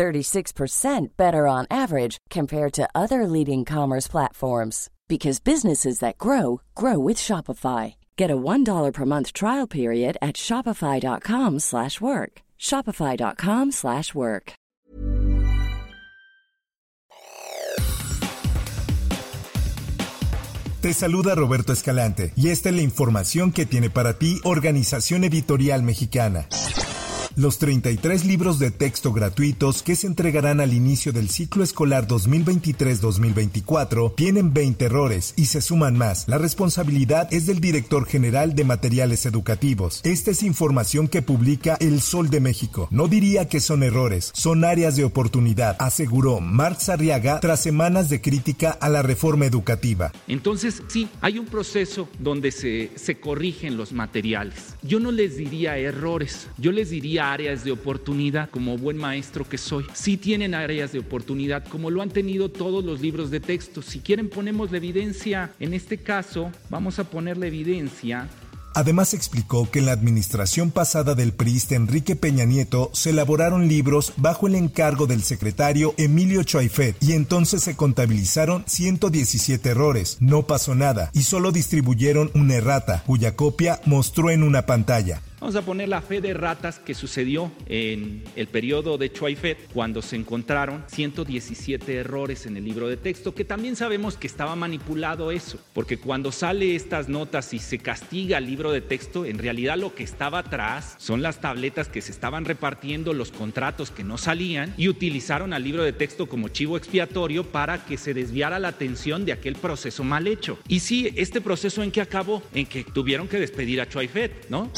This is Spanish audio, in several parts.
36% better on average compared to other leading commerce platforms because businesses that grow grow with Shopify. Get a $1 per month trial period at shopify.com/work. shopify.com/work. Te saluda Roberto Escalante y esta es la información que tiene para ti Organización Editorial Mexicana. Los 33 libros de texto gratuitos que se entregarán al inicio del ciclo escolar 2023-2024 tienen 20 errores y se suman más. La responsabilidad es del director general de materiales educativos. Esta es información que publica El Sol de México. No diría que son errores, son áreas de oportunidad, aseguró Marx Arriaga tras semanas de crítica a la reforma educativa. Entonces, sí, hay un proceso donde se, se corrigen los materiales. Yo no les diría errores, yo les diría áreas de oportunidad, como buen maestro que soy. Sí tienen áreas de oportunidad, como lo han tenido todos los libros de texto. Si quieren ponemos la evidencia, en este caso vamos a poner la evidencia Además explicó que en la administración pasada del priista Enrique Peña Nieto se elaboraron libros bajo el encargo del secretario Emilio Choaifet y entonces se contabilizaron 117 errores. No pasó nada y solo distribuyeron una errata, cuya copia mostró en una pantalla. Vamos a poner la fe de ratas que sucedió en el periodo de Chuaifet cuando se encontraron 117 errores en el libro de texto, que también sabemos que estaba manipulado eso, porque cuando sale estas notas y se castiga el libro de texto, en realidad lo que estaba atrás son las tabletas que se estaban repartiendo, los contratos que no salían y utilizaron al libro de texto como chivo expiatorio para que se desviara la atención de aquel proceso mal hecho. Y sí, este proceso en que acabó, en que tuvieron que despedir a Chuaifet, ¿no?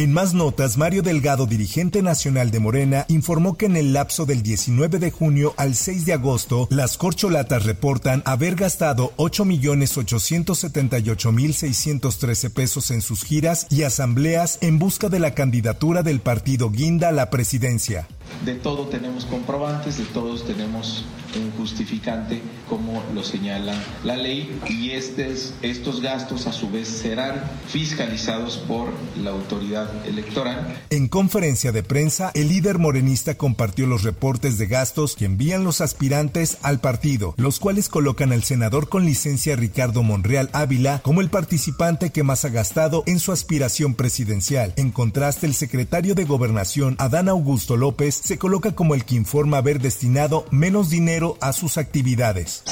En más notas, Mario Delgado, dirigente nacional de Morena, informó que en el lapso del 19 de junio al 6 de agosto, las corcholatas reportan haber gastado 8.878.613 pesos en sus giras y asambleas en busca de la candidatura del partido Guinda a la presidencia. De todo tenemos comprobantes, de todos tenemos un justificante como lo señala la ley y estes, estos gastos a su vez serán fiscalizados por la autoridad electoral. En conferencia de prensa, el líder morenista compartió los reportes de gastos que envían los aspirantes al partido, los cuales colocan al senador con licencia Ricardo Monreal Ávila como el participante que más ha gastado en su aspiración presidencial. En contraste, el secretario de Gobernación, Adán Augusto López, se coloca como el que informa haber destinado menos dinero a sus actividades.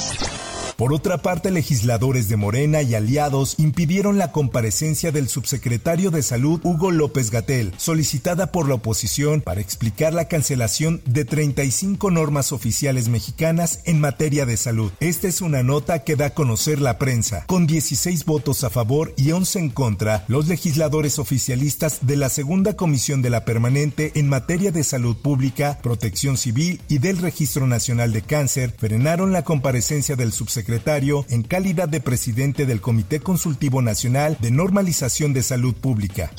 Por otra parte, legisladores de Morena y aliados impidieron la comparecencia del subsecretario de Salud Hugo López Gatel, solicitada por la oposición para explicar la cancelación de 35 normas oficiales mexicanas en materia de salud. Esta es una nota que da a conocer la prensa. Con 16 votos a favor y 11 en contra, los legisladores oficialistas de la Segunda Comisión de la Permanente en materia de salud pública, protección civil y del Registro Nacional de Cáncer frenaron la comparecencia del subsecretario secretario en calidad de presidente del Comité Consultivo Nacional de Normalización de Salud Pública.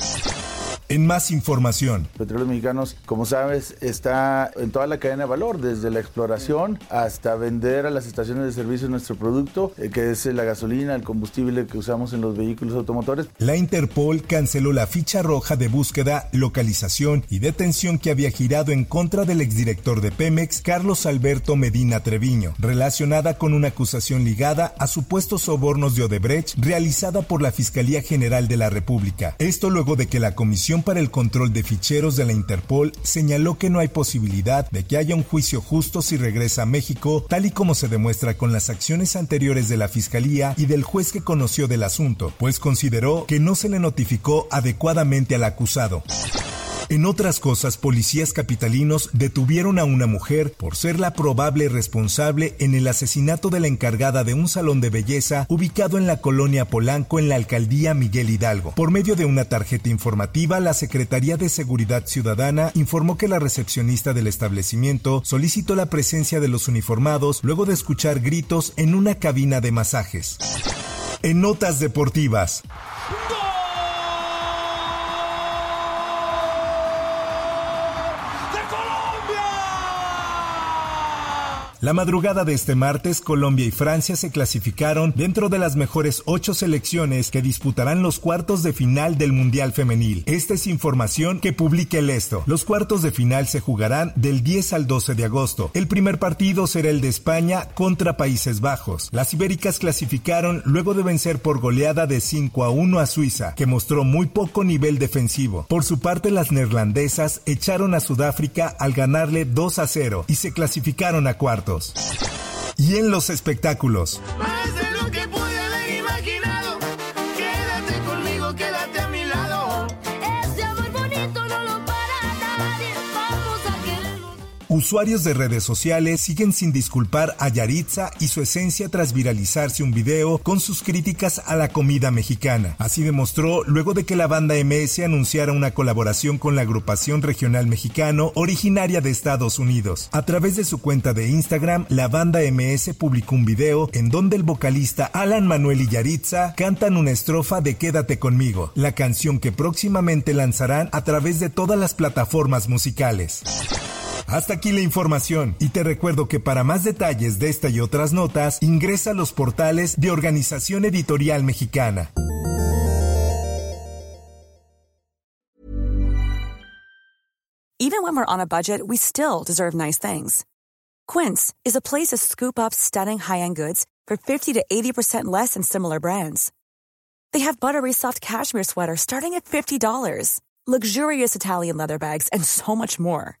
En más información. Petróleos Mexicanos, como sabes, está en toda la cadena de valor, desde la exploración hasta vender a las estaciones de servicio nuestro producto, eh, que es la gasolina, el combustible que usamos en los vehículos automotores. La Interpol canceló la ficha roja de búsqueda, localización y detención que había girado en contra del exdirector de Pemex, Carlos Alberto Medina Treviño, relacionada con una acusación ligada a supuestos sobornos de Odebrecht realizada por la Fiscalía General de la República. Esto luego de que la Comisión para el Control de Ficheros de la Interpol señaló que no hay posibilidad de que haya un juicio justo si regresa a México, tal y como se demuestra con las acciones anteriores de la Fiscalía y del juez que conoció del asunto, pues consideró que no se le notificó adecuadamente al acusado. En otras cosas, policías capitalinos detuvieron a una mujer por ser la probable responsable en el asesinato de la encargada de un salón de belleza ubicado en la colonia Polanco en la alcaldía Miguel Hidalgo. Por medio de una tarjeta informativa, la Secretaría de Seguridad Ciudadana informó que la recepcionista del establecimiento solicitó la presencia de los uniformados luego de escuchar gritos en una cabina de masajes. En notas deportivas. La madrugada de este martes, Colombia y Francia se clasificaron dentro de las mejores ocho selecciones que disputarán los cuartos de final del Mundial Femenil. Esta es información que publica el Esto. Los cuartos de final se jugarán del 10 al 12 de agosto. El primer partido será el de España contra Países Bajos. Las ibéricas clasificaron luego de vencer por goleada de 5 a 1 a Suiza, que mostró muy poco nivel defensivo. Por su parte, las neerlandesas echaron a Sudáfrica al ganarle 2 a 0 y se clasificaron a cuartos. Y en los espectáculos. Usuarios de redes sociales siguen sin disculpar a Yaritza y su esencia tras viralizarse un video con sus críticas a la comida mexicana. Así demostró luego de que la banda MS anunciara una colaboración con la agrupación regional mexicano originaria de Estados Unidos. A través de su cuenta de Instagram, la banda MS publicó un video en donde el vocalista Alan Manuel y Yaritza cantan una estrofa de Quédate conmigo, la canción que próximamente lanzarán a través de todas las plataformas musicales. Hasta aquí la información y te recuerdo que para más detalles de esta y otras notas ingresa a los portales de Organización Editorial Mexicana. Even when we're on a budget, we still deserve nice things. Quince is a place to scoop up stunning high-end goods for 50 to 80% less than similar brands. They have buttery soft cashmere sweaters starting at $50, luxurious Italian leather bags, and so much more.